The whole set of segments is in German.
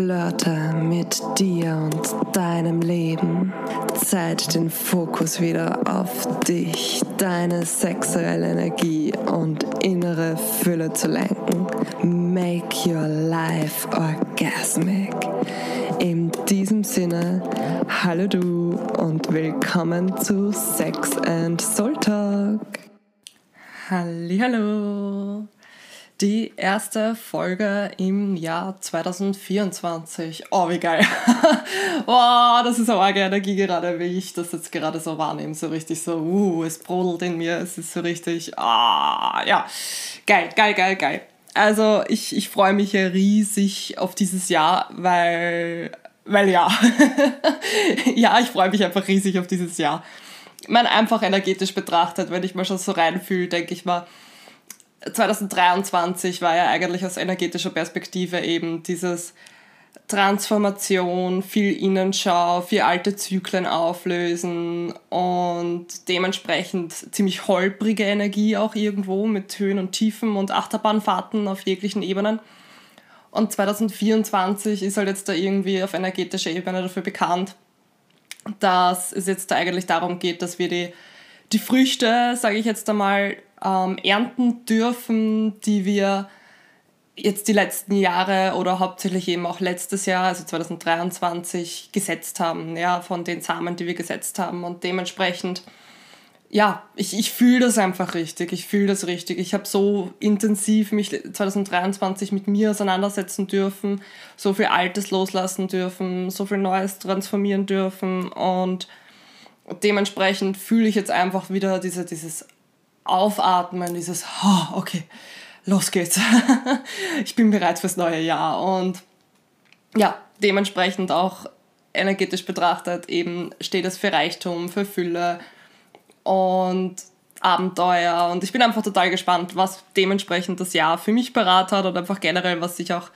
Flirte mit dir und deinem Leben. Zeit, den Fokus wieder auf dich, deine sexuelle Energie und innere Fülle zu lenken. Make your life orgasmic. In diesem Sinne, hallo du und willkommen zu Sex and Soul Talk. Hallo die erste Folge im Jahr 2024. Oh, wie geil. oh, das ist so arge Energie gerade, wie ich das jetzt gerade so wahrnehme. So richtig so, uh, es brodelt in mir. Es ist so richtig, ah, ja. Geil, geil, geil, geil. Also, ich, ich freue mich ja riesig auf dieses Jahr, weil, weil ja. ja, ich freue mich einfach riesig auf dieses Jahr. Man einfach energetisch betrachtet, wenn ich mal schon so reinfühle, denke ich mal, 2023 war ja eigentlich aus energetischer Perspektive eben dieses Transformation, viel Innenschau, viel alte Zyklen auflösen und dementsprechend ziemlich holprige Energie auch irgendwo mit Höhen und Tiefen und Achterbahnfahrten auf jeglichen Ebenen. Und 2024 ist halt jetzt da irgendwie auf energetischer Ebene dafür bekannt, dass es jetzt da eigentlich darum geht, dass wir die, die Früchte, sage ich jetzt einmal, ähm, ernten dürfen, die wir jetzt die letzten Jahre oder hauptsächlich eben auch letztes Jahr, also 2023, gesetzt haben, ja, von den Samen, die wir gesetzt haben. Und dementsprechend, ja, ich, ich fühle das einfach richtig. Ich fühle das richtig. Ich habe so intensiv mich 2023 mit mir auseinandersetzen dürfen, so viel Altes loslassen dürfen, so viel Neues transformieren dürfen und dementsprechend fühle ich jetzt einfach wieder diese, dieses Aufatmen, dieses, oh, okay, los geht's. ich bin bereit fürs neue Jahr. Und ja, dementsprechend auch energetisch betrachtet eben steht es für Reichtum, für Fülle und Abenteuer. Und ich bin einfach total gespannt, was dementsprechend das Jahr für mich parat hat und einfach generell, was sich auch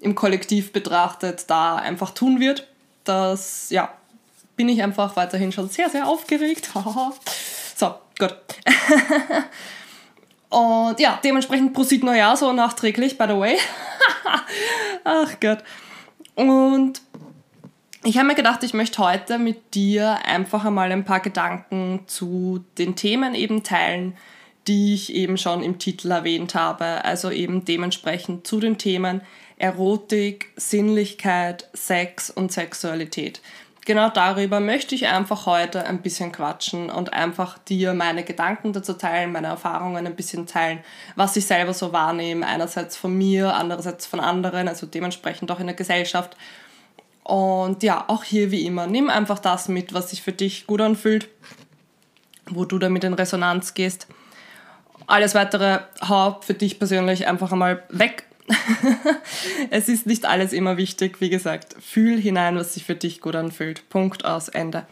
im Kollektiv betrachtet da einfach tun wird. Das, ja, bin ich einfach weiterhin schon sehr, sehr aufgeregt. Gut. Und ja, dementsprechend Prosit Neujahr so nachträglich, by the way. Ach Gott. Und ich habe mir gedacht, ich möchte heute mit dir einfach einmal ein paar Gedanken zu den Themen eben teilen, die ich eben schon im Titel erwähnt habe. Also eben dementsprechend zu den Themen Erotik, Sinnlichkeit, Sex und Sexualität genau darüber möchte ich einfach heute ein bisschen quatschen und einfach dir meine Gedanken dazu teilen, meine Erfahrungen ein bisschen teilen, was ich selber so wahrnehme, einerseits von mir, andererseits von anderen, also dementsprechend auch in der Gesellschaft. Und ja, auch hier wie immer, nimm einfach das mit, was sich für dich gut anfühlt, wo du damit in Resonanz gehst. Alles weitere hau für dich persönlich einfach einmal weg es ist nicht alles immer wichtig, wie gesagt. Fühl hinein, was sich für dich gut anfühlt. Punkt aus Ende.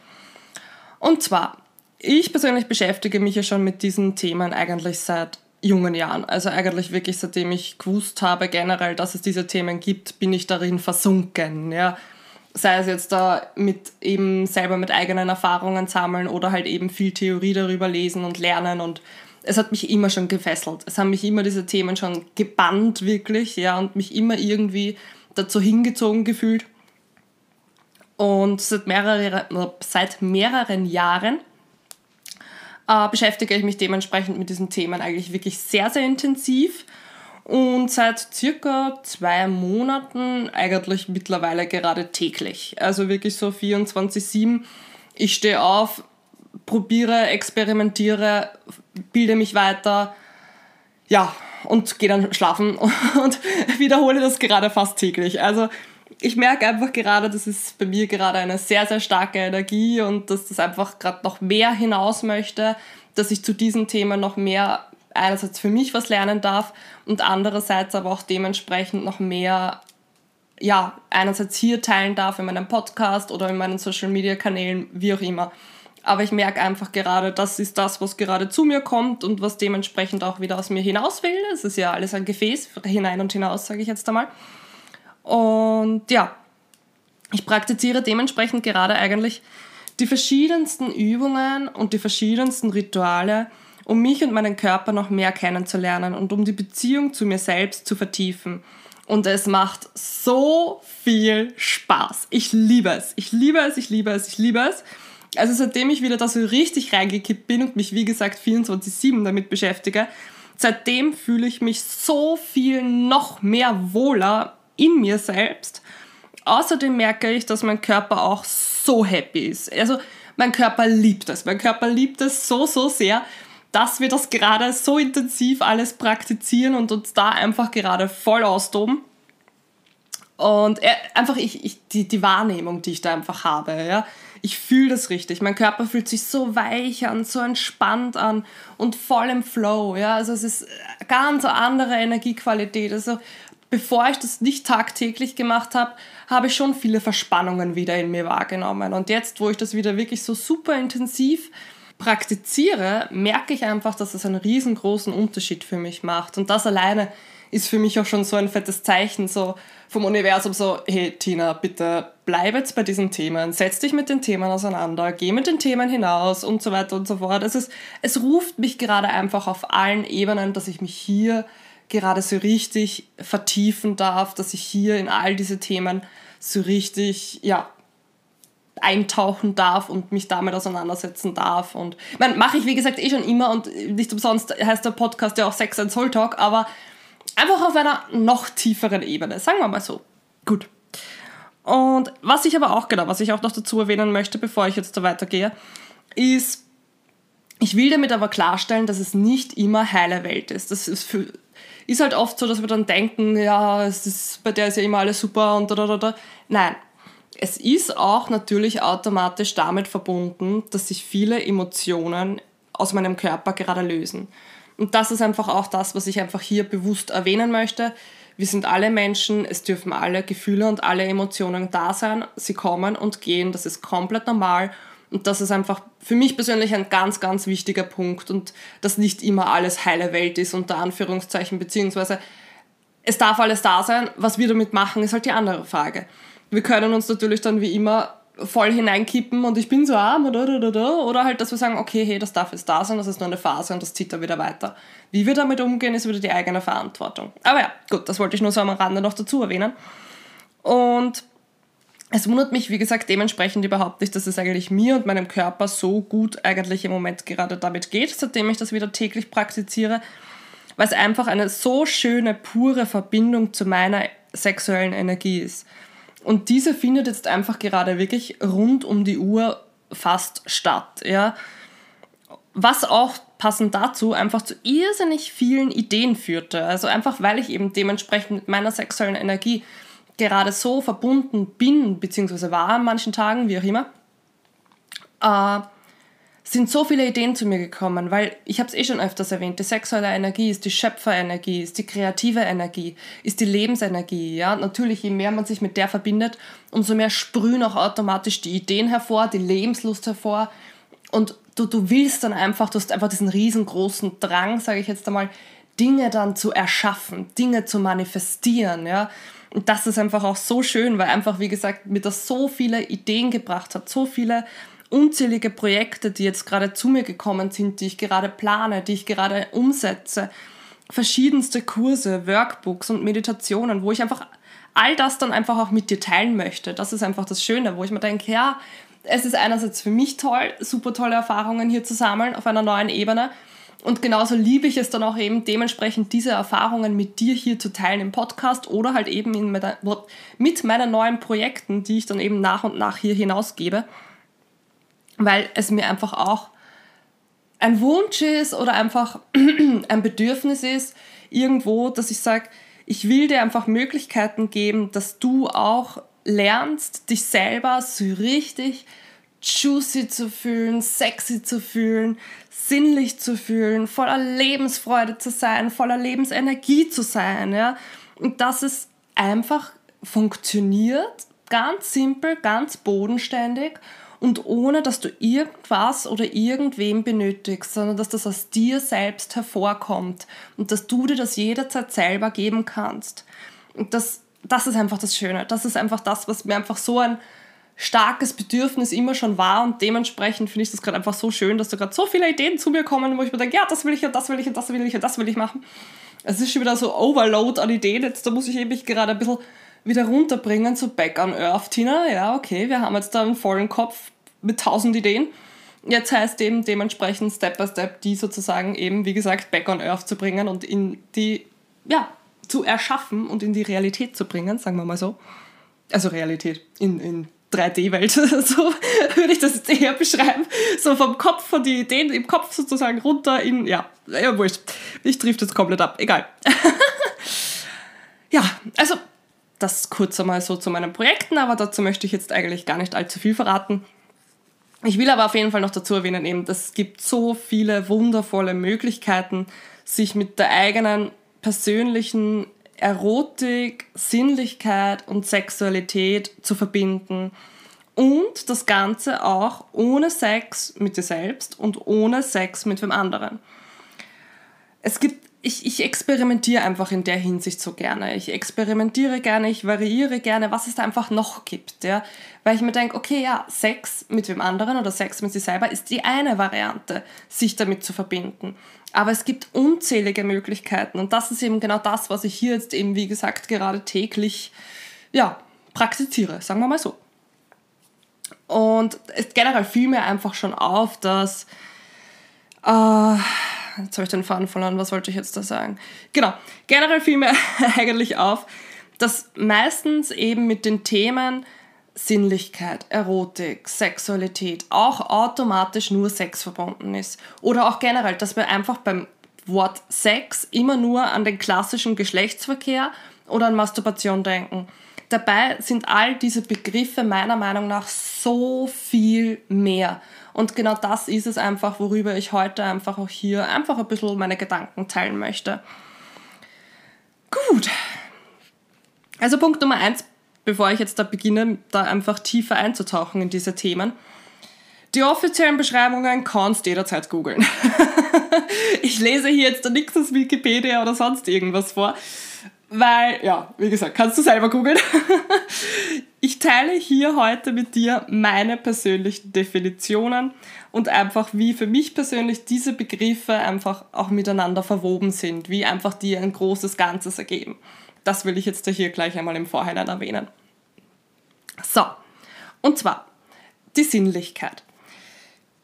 Und zwar, ich persönlich beschäftige mich ja schon mit diesen Themen eigentlich seit jungen Jahren. Also eigentlich wirklich seitdem ich gewusst habe generell, dass es diese Themen gibt, bin ich darin versunken. Ja. Sei es jetzt da mit eben selber mit eigenen Erfahrungen sammeln oder halt eben viel Theorie darüber lesen und lernen und es hat mich immer schon gefesselt. Es haben mich immer diese Themen schon gebannt, wirklich, ja, und mich immer irgendwie dazu hingezogen gefühlt. Und seit, mehrere, seit mehreren Jahren äh, beschäftige ich mich dementsprechend mit diesen Themen eigentlich wirklich sehr, sehr intensiv. Und seit circa zwei Monaten eigentlich mittlerweile gerade täglich. Also wirklich so 24-7. Ich stehe auf, probiere, experimentiere, bilde mich weiter, ja, und gehe dann schlafen und wiederhole das gerade fast täglich. Also ich merke einfach gerade, das ist bei mir gerade eine sehr, sehr starke Energie und dass das einfach gerade noch mehr hinaus möchte, dass ich zu diesen Themen noch mehr einerseits für mich was lernen darf und andererseits aber auch dementsprechend noch mehr, ja, einerseits hier teilen darf in meinem Podcast oder in meinen Social Media Kanälen, wie auch immer. Aber ich merke einfach gerade, das ist das, was gerade zu mir kommt und was dementsprechend auch wieder aus mir hinaus will. Es ist ja alles ein Gefäß, hinein und hinaus, sage ich jetzt einmal. Und ja, ich praktiziere dementsprechend gerade eigentlich die verschiedensten Übungen und die verschiedensten Rituale, um mich und meinen Körper noch mehr kennenzulernen und um die Beziehung zu mir selbst zu vertiefen. Und es macht so viel Spaß. Ich liebe es. Ich liebe es, ich liebe es, ich liebe es. Also seitdem ich wieder da so richtig reingekippt bin und mich, wie gesagt, 24-7 damit beschäftige, seitdem fühle ich mich so viel noch mehr wohler in mir selbst. Außerdem merke ich, dass mein Körper auch so happy ist. Also mein Körper liebt es. Mein Körper liebt es so, so sehr, dass wir das gerade so intensiv alles praktizieren und uns da einfach gerade voll austoben. Und er, einfach ich, ich, die, die Wahrnehmung, die ich da einfach habe, ja, ich fühle das richtig. Mein Körper fühlt sich so weich an, so entspannt an und voll im Flow. Ja, also es ist ganz andere Energiequalität. Also bevor ich das nicht tagtäglich gemacht habe, habe ich schon viele Verspannungen wieder in mir wahrgenommen. Und jetzt, wo ich das wieder wirklich so super intensiv praktiziere, merke ich einfach, dass es einen riesengroßen Unterschied für mich macht. Und das alleine ist für mich auch schon so ein fettes Zeichen so vom Universum, so, hey Tina, bitte bleib jetzt bei diesen Themen, setz dich mit den Themen auseinander, geh mit den Themen hinaus und so weiter und so fort. Es, ist, es ruft mich gerade einfach auf allen Ebenen, dass ich mich hier gerade so richtig vertiefen darf, dass ich hier in all diese Themen so richtig, ja, eintauchen darf und mich damit auseinandersetzen darf. Und mache ich, wie gesagt, eh schon immer und nicht umsonst heißt der Podcast ja auch Sex and Soul Talk, aber einfach auf einer noch tieferen Ebene, sagen wir mal so. Gut. Und was ich aber auch, genau, was ich auch noch dazu erwähnen möchte, bevor ich jetzt da weitergehe, ist, ich will damit aber klarstellen, dass es nicht immer heile Welt ist. Das ist für, ist halt oft so, dass wir dann denken, ja, es ist, bei der ist ja immer alles super und da, da, da. Nein, es ist auch natürlich automatisch damit verbunden, dass sich viele Emotionen aus meinem Körper gerade lösen. Und das ist einfach auch das, was ich einfach hier bewusst erwähnen möchte. Wir sind alle Menschen, es dürfen alle Gefühle und alle Emotionen da sein. Sie kommen und gehen, das ist komplett normal und das ist einfach für mich persönlich ein ganz, ganz wichtiger Punkt und dass nicht immer alles heile Welt ist, unter Anführungszeichen, beziehungsweise es darf alles da sein. Was wir damit machen, ist halt die andere Frage. Wir können uns natürlich dann wie immer voll hineinkippen und ich bin so arm oder, oder halt, dass wir sagen, okay, hey, das darf jetzt da sein, das ist nur eine Phase und das zieht dann wieder weiter. Wie wir damit umgehen, ist wieder die eigene Verantwortung. Aber ja, gut, das wollte ich nur so am Rande noch dazu erwähnen. Und es wundert mich, wie gesagt, dementsprechend überhaupt nicht, dass es eigentlich mir und meinem Körper so gut eigentlich im Moment gerade damit geht, seitdem ich das wieder täglich praktiziere, weil es einfach eine so schöne, pure Verbindung zu meiner sexuellen Energie ist. Und diese findet jetzt einfach gerade wirklich rund um die Uhr fast statt, ja. Was auch passend dazu einfach zu irrsinnig vielen Ideen führte. Also einfach, weil ich eben dementsprechend mit meiner sexuellen Energie gerade so verbunden bin, beziehungsweise war an manchen Tagen, wie auch immer, äh, sind so viele Ideen zu mir gekommen, weil ich habe es eh schon öfters erwähnt, die sexuelle Energie ist die Schöpferenergie, ist die kreative Energie, ist die Lebensenergie. Ja? natürlich, je mehr man sich mit der verbindet, umso mehr sprühen auch automatisch die Ideen hervor, die Lebenslust hervor und du, du willst dann einfach, du hast einfach diesen riesengroßen Drang, sage ich jetzt einmal, Dinge dann zu erschaffen, Dinge zu manifestieren, ja. Und das ist einfach auch so schön, weil einfach, wie gesagt, mir das so viele Ideen gebracht hat, so viele unzählige Projekte, die jetzt gerade zu mir gekommen sind, die ich gerade plane, die ich gerade umsetze, verschiedenste Kurse, Workbooks und Meditationen, wo ich einfach all das dann einfach auch mit dir teilen möchte. Das ist einfach das Schöne, wo ich mir denke, ja, es ist einerseits für mich toll, super tolle Erfahrungen hier zu sammeln auf einer neuen Ebene. Und genauso liebe ich es dann auch eben dementsprechend diese Erfahrungen mit dir hier zu teilen im Podcast oder halt eben in mit meinen neuen Projekten, die ich dann eben nach und nach hier hinausgebe, weil es mir einfach auch ein Wunsch ist oder einfach ein Bedürfnis ist, irgendwo, dass ich sage, ich will dir einfach Möglichkeiten geben, dass du auch lernst, dich selber so richtig juicy zu fühlen, sexy zu fühlen, sinnlich zu fühlen, voller Lebensfreude zu sein, voller Lebensenergie zu sein. Ja? Und dass es einfach funktioniert, ganz simpel, ganz bodenständig und ohne, dass du irgendwas oder irgendwem benötigst, sondern dass das aus dir selbst hervorkommt und dass du dir das jederzeit selber geben kannst. Und das, das ist einfach das Schöne. Das ist einfach das, was mir einfach so ein starkes Bedürfnis immer schon war und dementsprechend finde ich das gerade einfach so schön, dass da gerade so viele Ideen zu mir kommen, wo ich mir denke, ja, das will ich und das will ich und das will ich und das will ich machen. Es ist schon wieder so Overload an Ideen. Jetzt da muss ich eben gerade ein bisschen wieder runterbringen, so back on earth, Tina. Ja, okay, wir haben jetzt da einen vollen Kopf mit tausend Ideen. Jetzt heißt eben dementsprechend Step by Step die sozusagen eben, wie gesagt, back on earth zu bringen und in die, ja, zu erschaffen und in die Realität zu bringen, sagen wir mal so. Also Realität in, in 3D-Welt, so würde ich das jetzt eher beschreiben. So vom Kopf, von den Ideen im Kopf sozusagen runter in, ja, ja, wurscht. Ich triff das komplett ab, egal. ja, also das kurz einmal so zu meinen Projekten, aber dazu möchte ich jetzt eigentlich gar nicht allzu viel verraten. Ich will aber auf jeden Fall noch dazu erwähnen, eben, es gibt so viele wundervolle Möglichkeiten, sich mit der eigenen persönlichen Erotik, Sinnlichkeit und Sexualität zu verbinden. Und das Ganze auch ohne Sex mit dir selbst und ohne Sex mit wem anderen. Es gibt, ich, ich experimentiere einfach in der Hinsicht so gerne. Ich experimentiere gerne, ich variiere gerne, was es da einfach noch gibt. Ja? Weil ich mir denke, okay, ja, Sex mit wem anderen oder Sex mit sich selber ist die eine Variante, sich damit zu verbinden. Aber es gibt unzählige Möglichkeiten und das ist eben genau das, was ich hier jetzt eben, wie gesagt, gerade täglich ja, praktiziere, sagen wir mal so. Und es generell fiel mir einfach schon auf, dass. Äh, jetzt habe ich den Faden verloren, was wollte ich jetzt da sagen? Genau, generell fiel mir eigentlich auf, dass meistens eben mit den Themen Sinnlichkeit, Erotik, Sexualität auch automatisch nur Sex verbunden ist. Oder auch generell, dass wir einfach beim Wort Sex immer nur an den klassischen Geschlechtsverkehr oder an Masturbation denken. Dabei sind all diese Begriffe meiner Meinung nach so viel mehr. Und genau das ist es einfach, worüber ich heute einfach auch hier einfach ein bisschen meine Gedanken teilen möchte. Gut. Also Punkt Nummer eins bevor ich jetzt da beginne, da einfach tiefer einzutauchen in diese Themen. Die offiziellen Beschreibungen kannst du jederzeit googeln. ich lese hier jetzt da nichts aus Wikipedia oder sonst irgendwas vor, weil, ja, wie gesagt, kannst du selber googeln. ich teile hier heute mit dir meine persönlichen Definitionen und einfach, wie für mich persönlich diese Begriffe einfach auch miteinander verwoben sind, wie einfach die ein großes Ganzes ergeben. Das will ich jetzt hier gleich einmal im Vorhinein erwähnen. So, und zwar die Sinnlichkeit.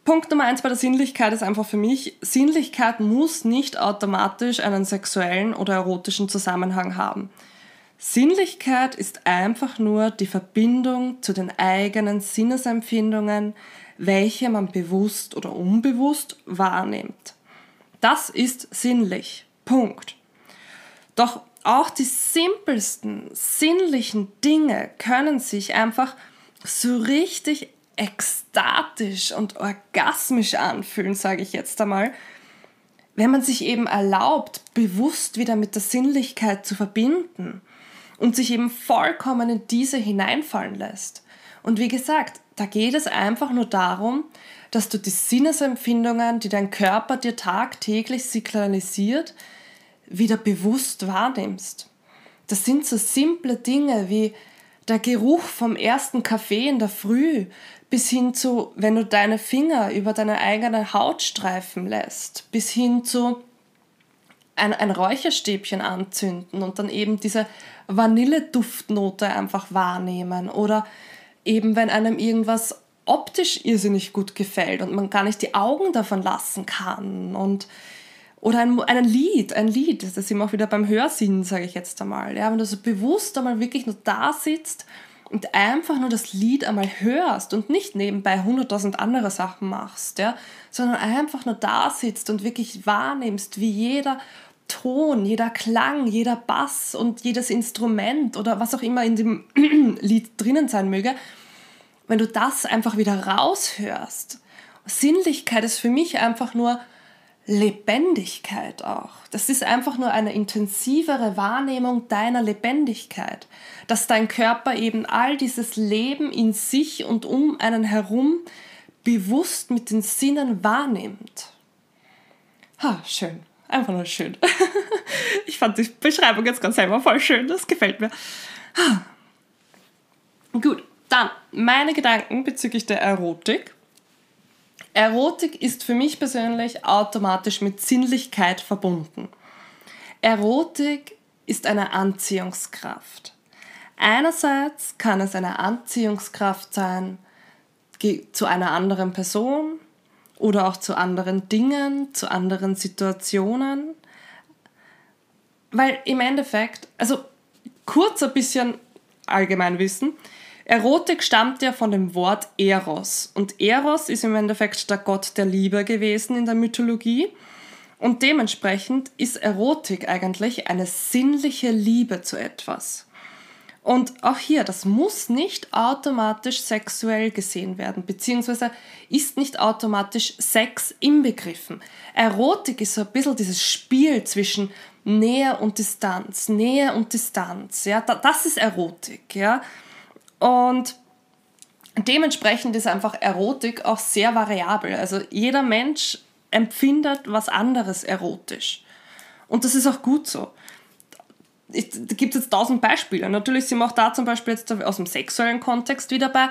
Punkt Nummer eins bei der Sinnlichkeit ist einfach für mich, Sinnlichkeit muss nicht automatisch einen sexuellen oder erotischen Zusammenhang haben. Sinnlichkeit ist einfach nur die Verbindung zu den eigenen Sinnesempfindungen, welche man bewusst oder unbewusst wahrnimmt. Das ist sinnlich. Punkt. Doch auch die simpelsten sinnlichen Dinge können sich einfach so richtig ekstatisch und orgasmisch anfühlen, sage ich jetzt einmal, wenn man sich eben erlaubt, bewusst wieder mit der Sinnlichkeit zu verbinden und sich eben vollkommen in diese hineinfallen lässt. Und wie gesagt, da geht es einfach nur darum, dass du die Sinnesempfindungen, die dein Körper dir tagtäglich signalisiert, wieder bewusst wahrnimmst. Das sind so simple Dinge wie der Geruch vom ersten Kaffee in der Früh bis hin zu, wenn du deine Finger über deine eigene Haut streifen lässt, bis hin zu ein, ein Räucherstäbchen anzünden und dann eben diese Vanilleduftnote einfach wahrnehmen oder eben wenn einem irgendwas optisch irrsinnig gut gefällt und man gar nicht die Augen davon lassen kann und oder ein, ein Lied, ein Lied, das sind wir auch wieder beim Hörsinn, sage ich jetzt einmal. Ja, wenn du so bewusst einmal wirklich nur da sitzt und einfach nur das Lied einmal hörst und nicht nebenbei hunderttausend andere Sachen machst, ja, sondern einfach nur da sitzt und wirklich wahrnimmst, wie jeder Ton, jeder Klang, jeder Bass und jedes Instrument oder was auch immer in dem Lied drinnen sein möge, wenn du das einfach wieder raushörst. Sinnlichkeit ist für mich einfach nur Lebendigkeit auch. Das ist einfach nur eine intensivere Wahrnehmung deiner Lebendigkeit, dass dein Körper eben all dieses Leben in sich und um einen herum bewusst mit den Sinnen wahrnimmt. Ha, schön. Einfach nur schön. ich fand die Beschreibung jetzt ganz selber voll schön. Das gefällt mir. Gut, dann meine Gedanken bezüglich der Erotik. Erotik ist für mich persönlich automatisch mit Sinnlichkeit verbunden. Erotik ist eine Anziehungskraft. Einerseits kann es eine Anziehungskraft sein zu einer anderen Person oder auch zu anderen Dingen, zu anderen Situationen. Weil im Endeffekt, also kurz ein bisschen Allgemeinwissen, Erotik stammt ja von dem Wort Eros. Und Eros ist im Endeffekt der Gott der Liebe gewesen in der Mythologie. Und dementsprechend ist Erotik eigentlich eine sinnliche Liebe zu etwas. Und auch hier, das muss nicht automatisch sexuell gesehen werden, beziehungsweise ist nicht automatisch Sex inbegriffen. Erotik ist so ein bisschen dieses Spiel zwischen Nähe und Distanz, Nähe und Distanz, ja, das ist Erotik, ja. Und dementsprechend ist einfach Erotik auch sehr variabel. Also jeder Mensch empfindet was anderes erotisch. Und das ist auch gut so. Ich, da gibt es jetzt tausend Beispiele. Natürlich sind wir auch da zum Beispiel jetzt aus dem sexuellen Kontext wieder bei.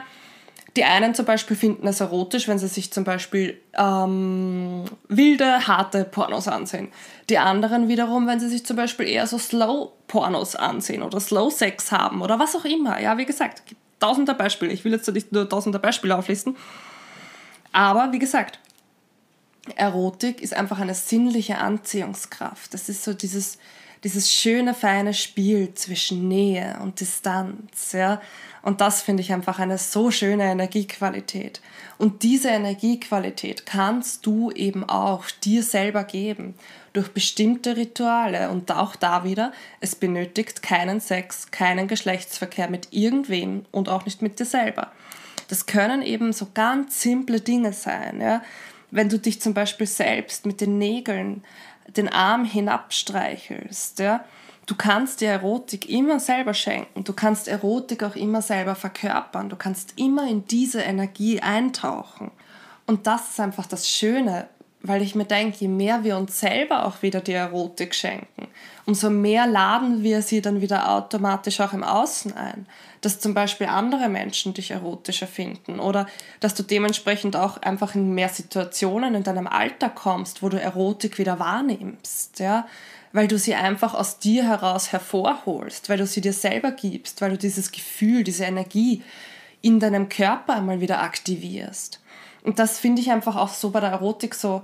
Die einen zum Beispiel finden es erotisch, wenn sie sich zum Beispiel ähm, wilde, harte Pornos ansehen. Die anderen wiederum, wenn sie sich zum Beispiel eher so Slow-Pornos ansehen oder Slow-Sex haben oder was auch immer. Ja, wie gesagt, es gibt tausende Beispiele. Ich will jetzt nicht nur tausende Beispiele auflisten. Aber wie gesagt, Erotik ist einfach eine sinnliche Anziehungskraft. Das ist so dieses, dieses schöne, feine Spiel zwischen Nähe und Distanz. Ja? Und das finde ich einfach eine so schöne Energiequalität. Und diese Energiequalität kannst du eben auch dir selber geben durch bestimmte Rituale. Und auch da wieder, es benötigt keinen Sex, keinen Geschlechtsverkehr mit irgendwem und auch nicht mit dir selber. Das können eben so ganz simple Dinge sein. Ja? wenn du dich zum Beispiel selbst mit den Nägeln den Arm hinabstreichelst, ja, du kannst dir Erotik immer selber schenken, du kannst Erotik auch immer selber verkörpern, du kannst immer in diese Energie eintauchen. Und das ist einfach das Schöne, weil ich mir denke, je mehr wir uns selber auch wieder die Erotik schenken, umso mehr laden wir sie dann wieder automatisch auch im Außen ein. Dass zum Beispiel andere Menschen dich erotischer finden oder dass du dementsprechend auch einfach in mehr Situationen in deinem Alter kommst, wo du Erotik wieder wahrnimmst, ja, weil du sie einfach aus dir heraus hervorholst, weil du sie dir selber gibst, weil du dieses Gefühl, diese Energie in deinem Körper einmal wieder aktivierst. Und das finde ich einfach auch so bei der Erotik so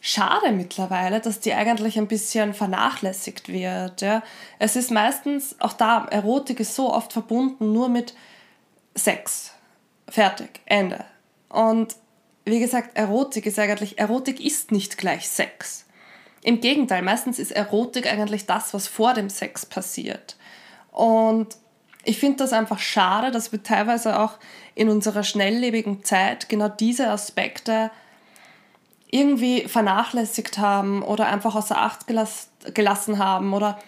schade mittlerweile, dass die eigentlich ein bisschen vernachlässigt wird. Ja. Es ist meistens, auch da, Erotik ist so oft verbunden nur mit Sex. Fertig, Ende. Und wie gesagt, Erotik ist eigentlich, Erotik ist nicht gleich Sex. Im Gegenteil, meistens ist Erotik eigentlich das, was vor dem Sex passiert. Und ich finde das einfach schade, dass wir teilweise auch in unserer schnelllebigen Zeit genau diese Aspekte irgendwie vernachlässigt haben oder einfach außer Acht gelass, gelassen haben oder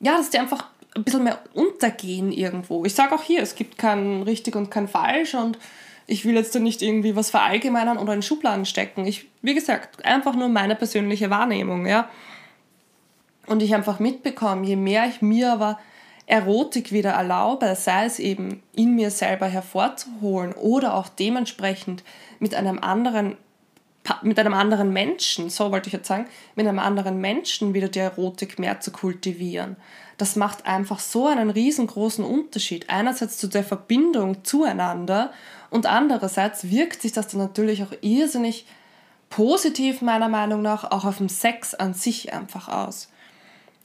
ja, dass die einfach ein bisschen mehr untergehen irgendwo. Ich sage auch hier, es gibt kein richtig und kein falsch und ich will jetzt da nicht irgendwie was verallgemeinern oder in Schubladen stecken. Ich, wie gesagt, einfach nur meine persönliche Wahrnehmung, ja. Und ich einfach mitbekomme, je mehr ich mir aber Erotik wieder erlaube, sei es eben in mir selber hervorzuholen oder auch dementsprechend mit einem anderen mit einem anderen Menschen, so wollte ich jetzt sagen, mit einem anderen Menschen wieder die Erotik mehr zu kultivieren. Das macht einfach so einen riesengroßen Unterschied. Einerseits zu der Verbindung zueinander und andererseits wirkt sich das dann natürlich auch irrsinnig positiv meiner Meinung nach auch auf den Sex an sich einfach aus.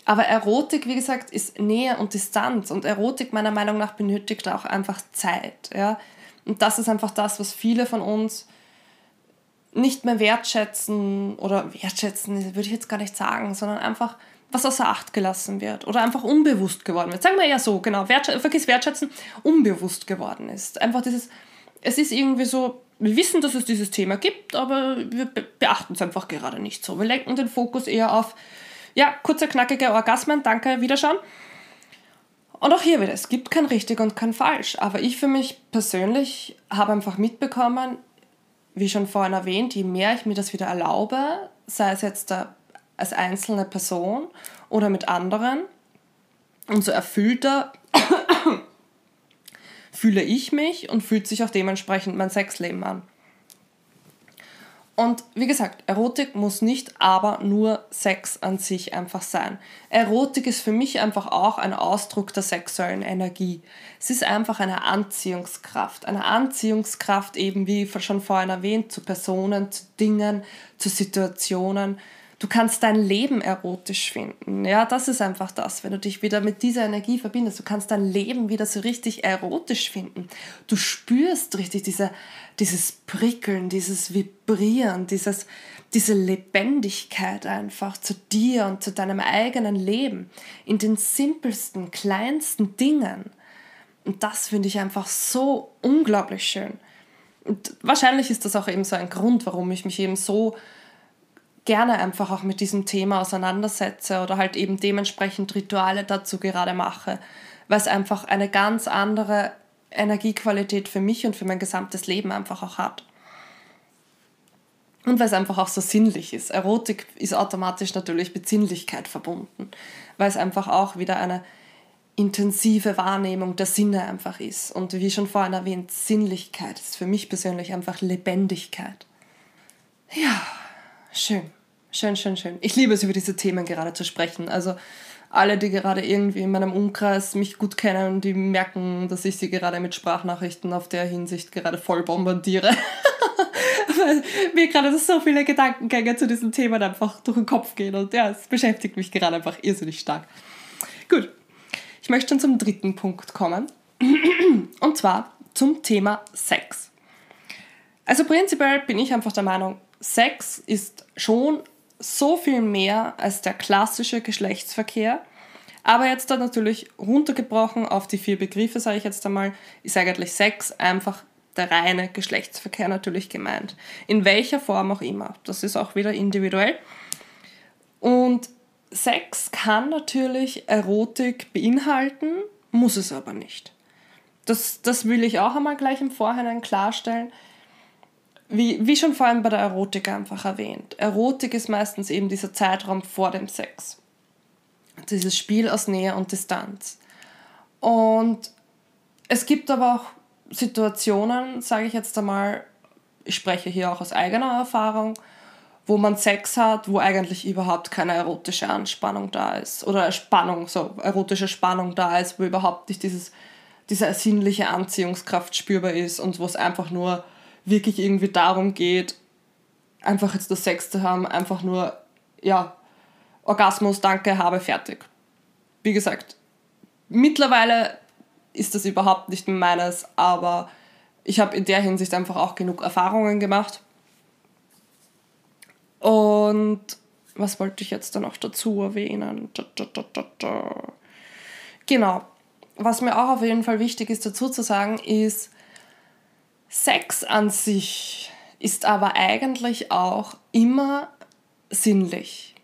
Aber Erotik, wie gesagt, ist Nähe und Distanz und Erotik meiner Meinung nach benötigt auch einfach Zeit. Ja? Und das ist einfach das, was viele von uns nicht mehr wertschätzen oder wertschätzen würde ich jetzt gar nicht sagen, sondern einfach was außer Acht gelassen wird oder einfach unbewusst geworden wird. Sagen wir ja so, genau, Wertsch vergiss wertschätzen, unbewusst geworden ist. Einfach dieses, es ist irgendwie so, wir wissen, dass es dieses Thema gibt, aber wir beachten es einfach gerade nicht so. Wir lenken den Fokus eher auf ja, kurze, knackige Orgasmen, danke, Wiederschauen. Und auch hier wieder, es gibt kein richtig und kein falsch. Aber ich für mich persönlich habe einfach mitbekommen, wie schon vorhin erwähnt, je mehr ich mir das wieder erlaube, sei es jetzt als einzelne Person oder mit anderen, umso erfüllter fühle ich mich und fühlt sich auch dementsprechend mein Sexleben an. Und wie gesagt, Erotik muss nicht aber nur Sex an sich einfach sein. Erotik ist für mich einfach auch ein Ausdruck der sexuellen Energie. Es ist einfach eine Anziehungskraft. Eine Anziehungskraft eben, wie schon vorhin erwähnt, zu Personen, zu Dingen, zu Situationen. Du kannst dein Leben erotisch finden. Ja, das ist einfach das, wenn du dich wieder mit dieser Energie verbindest. Du kannst dein Leben wieder so richtig erotisch finden. Du spürst richtig diese, dieses Prickeln, dieses Vibrieren, dieses, diese Lebendigkeit einfach zu dir und zu deinem eigenen Leben in den simpelsten, kleinsten Dingen. Und das finde ich einfach so unglaublich schön. Und wahrscheinlich ist das auch eben so ein Grund, warum ich mich eben so gerne einfach auch mit diesem Thema auseinandersetze oder halt eben dementsprechend Rituale dazu gerade mache, weil es einfach eine ganz andere Energiequalität für mich und für mein gesamtes Leben einfach auch hat. Und weil es einfach auch so sinnlich ist. Erotik ist automatisch natürlich mit Sinnlichkeit verbunden, weil es einfach auch wieder eine intensive Wahrnehmung der Sinne einfach ist. Und wie schon vorhin erwähnt, Sinnlichkeit ist für mich persönlich einfach Lebendigkeit. Ja, schön. Schön, schön, schön. Ich liebe es, über diese Themen gerade zu sprechen. Also alle, die gerade irgendwie in meinem Umkreis mich gut kennen, die merken, dass ich sie gerade mit Sprachnachrichten auf der Hinsicht gerade voll bombardiere. Weil mir gerade so viele Gedankengänge zu diesen Themen einfach durch den Kopf gehen. Und ja, es beschäftigt mich gerade einfach irrsinnig stark. Gut, ich möchte schon zum dritten Punkt kommen. Und zwar zum Thema Sex. Also prinzipiell bin ich einfach der Meinung, Sex ist schon so viel mehr als der klassische Geschlechtsverkehr. Aber jetzt dann natürlich runtergebrochen auf die vier Begriffe, sage ich jetzt einmal, ist eigentlich Sex einfach der reine Geschlechtsverkehr natürlich gemeint. In welcher Form auch immer. Das ist auch wieder individuell. Und Sex kann natürlich Erotik beinhalten, muss es aber nicht. Das, das will ich auch einmal gleich im Vorhinein klarstellen wie, wie schon vorhin bei der Erotik einfach erwähnt, Erotik ist meistens eben dieser Zeitraum vor dem Sex. Dieses Spiel aus Nähe und Distanz. Und es gibt aber auch Situationen, sage ich jetzt einmal, ich spreche hier auch aus eigener Erfahrung, wo man Sex hat, wo eigentlich überhaupt keine erotische Anspannung da ist. Oder Spannung, so erotische Spannung da ist, wo überhaupt nicht dieses, diese ersinnliche Anziehungskraft spürbar ist und wo es einfach nur wirklich irgendwie darum geht, einfach jetzt das Sex zu haben, einfach nur, ja, Orgasmus, danke, habe, fertig. Wie gesagt, mittlerweile ist das überhaupt nicht meines, aber ich habe in der Hinsicht einfach auch genug Erfahrungen gemacht. Und was wollte ich jetzt dann noch dazu erwähnen? Genau. Was mir auch auf jeden Fall wichtig ist dazu zu sagen, ist, Sex an sich ist aber eigentlich auch immer sinnlich.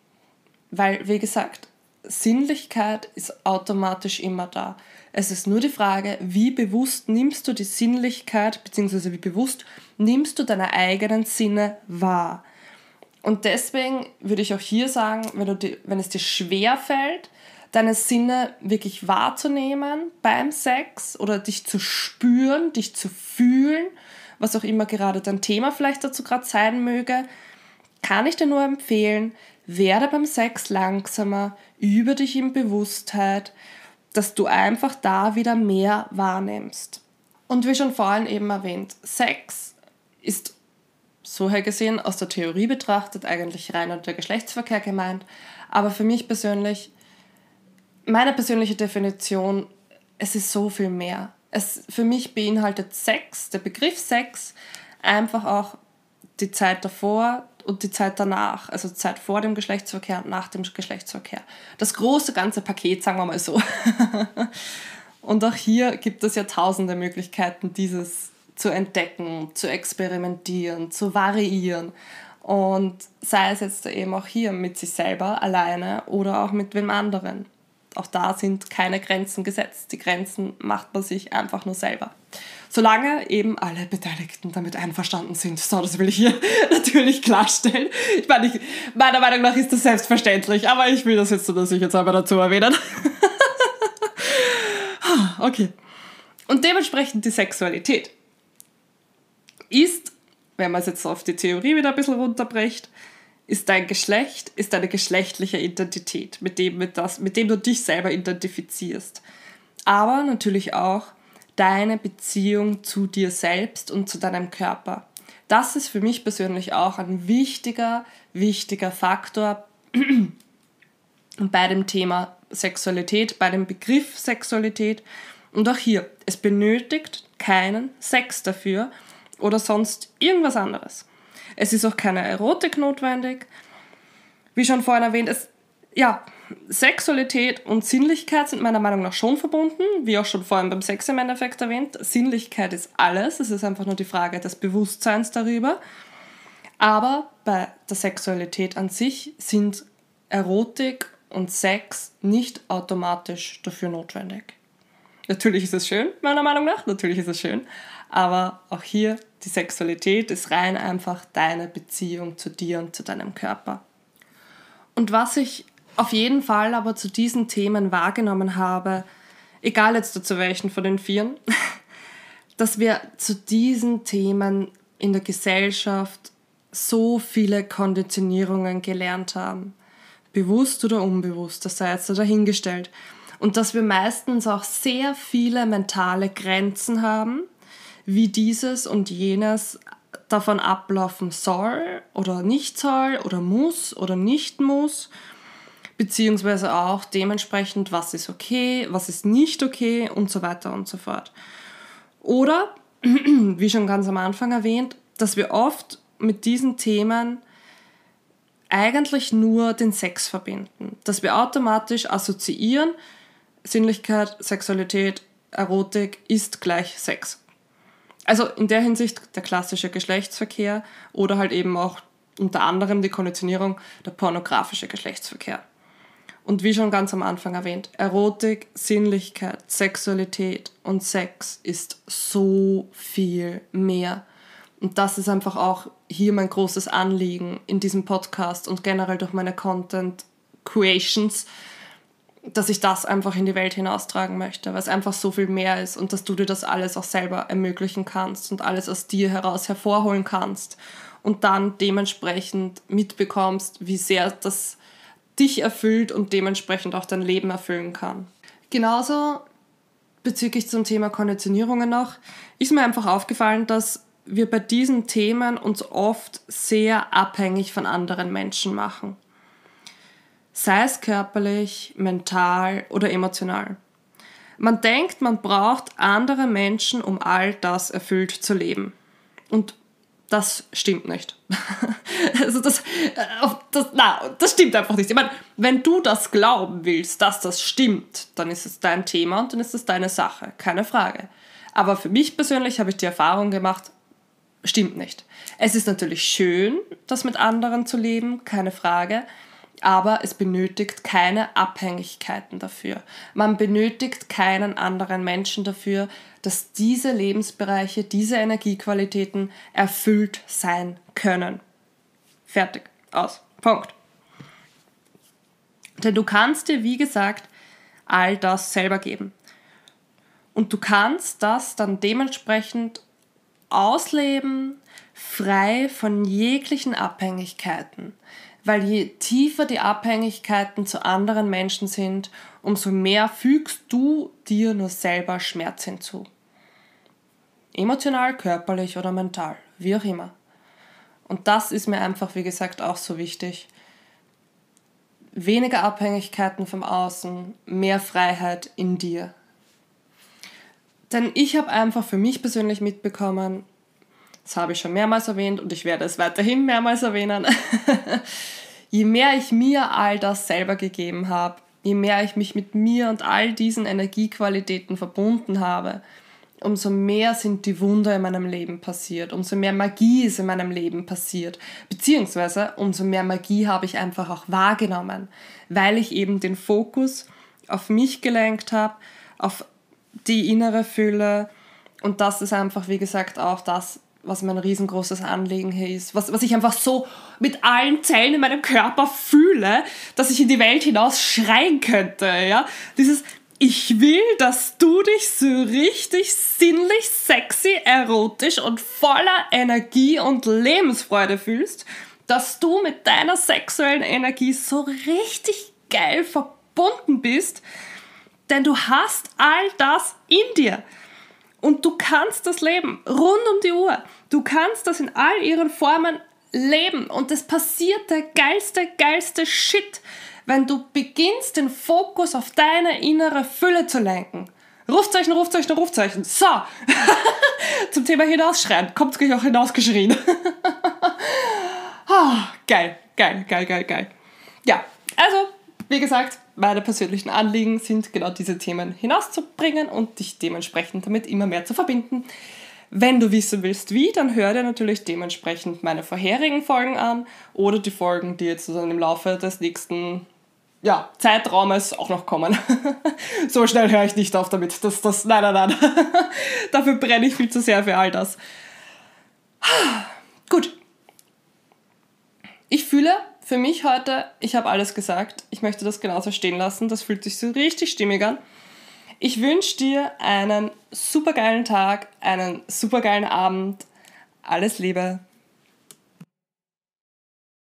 Weil, wie gesagt, Sinnlichkeit ist automatisch immer da. Es ist nur die Frage, wie bewusst nimmst du die Sinnlichkeit, beziehungsweise wie bewusst nimmst du deine eigenen Sinne wahr. Und deswegen würde ich auch hier sagen, wenn, du die, wenn es dir schwer fällt, deine Sinne wirklich wahrzunehmen beim Sex oder dich zu spüren, dich zu fühlen, was auch immer gerade dein Thema vielleicht dazu gerade sein möge, kann ich dir nur empfehlen, werde beim Sex langsamer, übe dich in Bewusstheit, dass du einfach da wieder mehr wahrnimmst. Und wie schon vorhin eben erwähnt, Sex ist so her gesehen aus der Theorie betrachtet eigentlich rein unter Geschlechtsverkehr gemeint, aber für mich persönlich meine persönliche Definition, es ist so viel mehr. Es, für mich beinhaltet Sex, der Begriff Sex, einfach auch die Zeit davor und die Zeit danach, also Zeit vor dem Geschlechtsverkehr und nach dem Geschlechtsverkehr. Das große ganze Paket, sagen wir mal so. und auch hier gibt es ja tausende Möglichkeiten, dieses zu entdecken, zu experimentieren, zu variieren. Und sei es jetzt eben auch hier mit sich selber alleine oder auch mit wem anderen auch da sind keine Grenzen gesetzt. Die Grenzen macht man sich einfach nur selber. Solange eben alle Beteiligten damit einverstanden sind. So, das will ich hier natürlich klarstellen. Ich meine, ich, meiner Meinung nach ist das selbstverständlich, aber ich will das jetzt so, dass ich jetzt aber dazu erwähnen. okay. Und dementsprechend die Sexualität ist wenn man es jetzt auf die Theorie wieder ein bisschen runterbricht, ist dein Geschlecht, ist deine geschlechtliche Identität, mit dem, mit, das, mit dem du dich selber identifizierst. Aber natürlich auch deine Beziehung zu dir selbst und zu deinem Körper. Das ist für mich persönlich auch ein wichtiger, wichtiger Faktor bei dem Thema Sexualität, bei dem Begriff Sexualität. Und auch hier, es benötigt keinen Sex dafür oder sonst irgendwas anderes. Es ist auch keine Erotik notwendig. Wie schon vorhin erwähnt, es, ja, Sexualität und Sinnlichkeit sind meiner Meinung nach schon verbunden, wie auch schon vorhin beim Sex im Endeffekt erwähnt. Sinnlichkeit ist alles, es ist einfach nur die Frage des Bewusstseins darüber. Aber bei der Sexualität an sich sind Erotik und Sex nicht automatisch dafür notwendig. Natürlich ist es schön, meiner Meinung nach, natürlich ist es schön, aber auch hier die Sexualität ist rein einfach deine Beziehung zu dir und zu deinem Körper. Und was ich auf jeden Fall aber zu diesen Themen wahrgenommen habe, egal jetzt zu welchen von den Vieren, dass wir zu diesen Themen in der Gesellschaft so viele Konditionierungen gelernt haben. Bewusst oder unbewusst, das sei jetzt dahingestellt. Und dass wir meistens auch sehr viele mentale Grenzen haben, wie dieses und jenes davon ablaufen soll oder nicht soll oder muss oder nicht muss beziehungsweise auch dementsprechend, was ist okay, was ist nicht okay und so weiter und so fort. Oder, wie schon ganz am Anfang erwähnt, dass wir oft mit diesen Themen eigentlich nur den Sex verbinden. Dass wir automatisch assoziieren, Sinnlichkeit, Sexualität, Erotik ist gleich Sex. Also in der Hinsicht der klassische Geschlechtsverkehr oder halt eben auch unter anderem die Konditionierung der pornografische Geschlechtsverkehr. Und wie schon ganz am Anfang erwähnt, Erotik, Sinnlichkeit, Sexualität und Sex ist so viel mehr. Und das ist einfach auch hier mein großes Anliegen in diesem Podcast und generell durch meine Content Creations, dass ich das einfach in die Welt hinaustragen möchte, weil es einfach so viel mehr ist und dass du dir das alles auch selber ermöglichen kannst und alles aus dir heraus hervorholen kannst und dann dementsprechend mitbekommst, wie sehr das dich erfüllt und dementsprechend auch dein Leben erfüllen kann. Genauso bezüglich zum Thema Konditionierungen noch, ist mir einfach aufgefallen, dass wir bei diesen Themen uns oft sehr abhängig von anderen Menschen machen. Sei es körperlich, mental oder emotional. Man denkt, man braucht andere Menschen, um all das erfüllt zu leben. Und das stimmt nicht. also das, äh, das, na, das stimmt einfach nicht. Ich meine, wenn du das glauben willst, dass das stimmt, dann ist es dein Thema und dann ist es deine Sache, keine Frage. Aber für mich persönlich habe ich die Erfahrung gemacht, stimmt nicht. Es ist natürlich schön, das mit anderen zu leben, keine Frage aber es benötigt keine Abhängigkeiten dafür. Man benötigt keinen anderen Menschen dafür, dass diese Lebensbereiche, diese Energiequalitäten erfüllt sein können. Fertig. Aus. Punkt. Denn du kannst dir, wie gesagt, all das selber geben. Und du kannst das dann dementsprechend ausleben, frei von jeglichen Abhängigkeiten weil je tiefer die Abhängigkeiten zu anderen Menschen sind, umso mehr fügst du dir nur selber Schmerz hinzu. Emotional, körperlich oder mental, wie auch immer. Und das ist mir einfach, wie gesagt, auch so wichtig. Weniger Abhängigkeiten vom Außen, mehr Freiheit in dir. Denn ich habe einfach für mich persönlich mitbekommen, das habe ich schon mehrmals erwähnt und ich werde es weiterhin mehrmals erwähnen. je mehr ich mir all das selber gegeben habe, je mehr ich mich mit mir und all diesen Energiequalitäten verbunden habe, umso mehr sind die Wunder in meinem Leben passiert, umso mehr Magie ist in meinem Leben passiert, beziehungsweise umso mehr Magie habe ich einfach auch wahrgenommen, weil ich eben den Fokus auf mich gelenkt habe, auf die innere Fülle und das ist einfach, wie gesagt, auch das, was mein riesengroßes Anliegen hier ist, was, was ich einfach so mit allen Zellen in meinem Körper fühle, dass ich in die Welt hinaus schreien könnte, ja. Dieses, ich will, dass du dich so richtig sinnlich, sexy, erotisch und voller Energie und Lebensfreude fühlst, dass du mit deiner sexuellen Energie so richtig geil verbunden bist, denn du hast all das in dir. Und du kannst das leben, rund um die Uhr. Du kannst das in all ihren Formen leben. Und es passiert der geilste, geilste Shit, wenn du beginnst, den Fokus auf deine innere Fülle zu lenken. Rufzeichen, Rufzeichen, Rufzeichen. So. Zum Thema hinausschreien. Kommt gleich auch hinausgeschrien. ah, geil, geil, geil, geil, geil. Ja, also, wie gesagt, meine persönlichen Anliegen sind genau diese Themen hinauszubringen und dich dementsprechend damit immer mehr zu verbinden. Wenn du wissen willst, wie, dann hör dir natürlich dementsprechend meine vorherigen Folgen an oder die Folgen, die jetzt im Laufe des nächsten ja, Zeitraumes auch noch kommen. so schnell höre ich nicht auf damit. Das, das, nein, nein, nein. Dafür brenne ich viel zu sehr für all das. Gut. Ich fühle für mich heute, ich habe alles gesagt. Ich möchte das genauso stehen lassen. Das fühlt sich so richtig stimmig an. Ich wünsche dir einen supergeilen Tag, einen supergeilen Abend. Alles Liebe.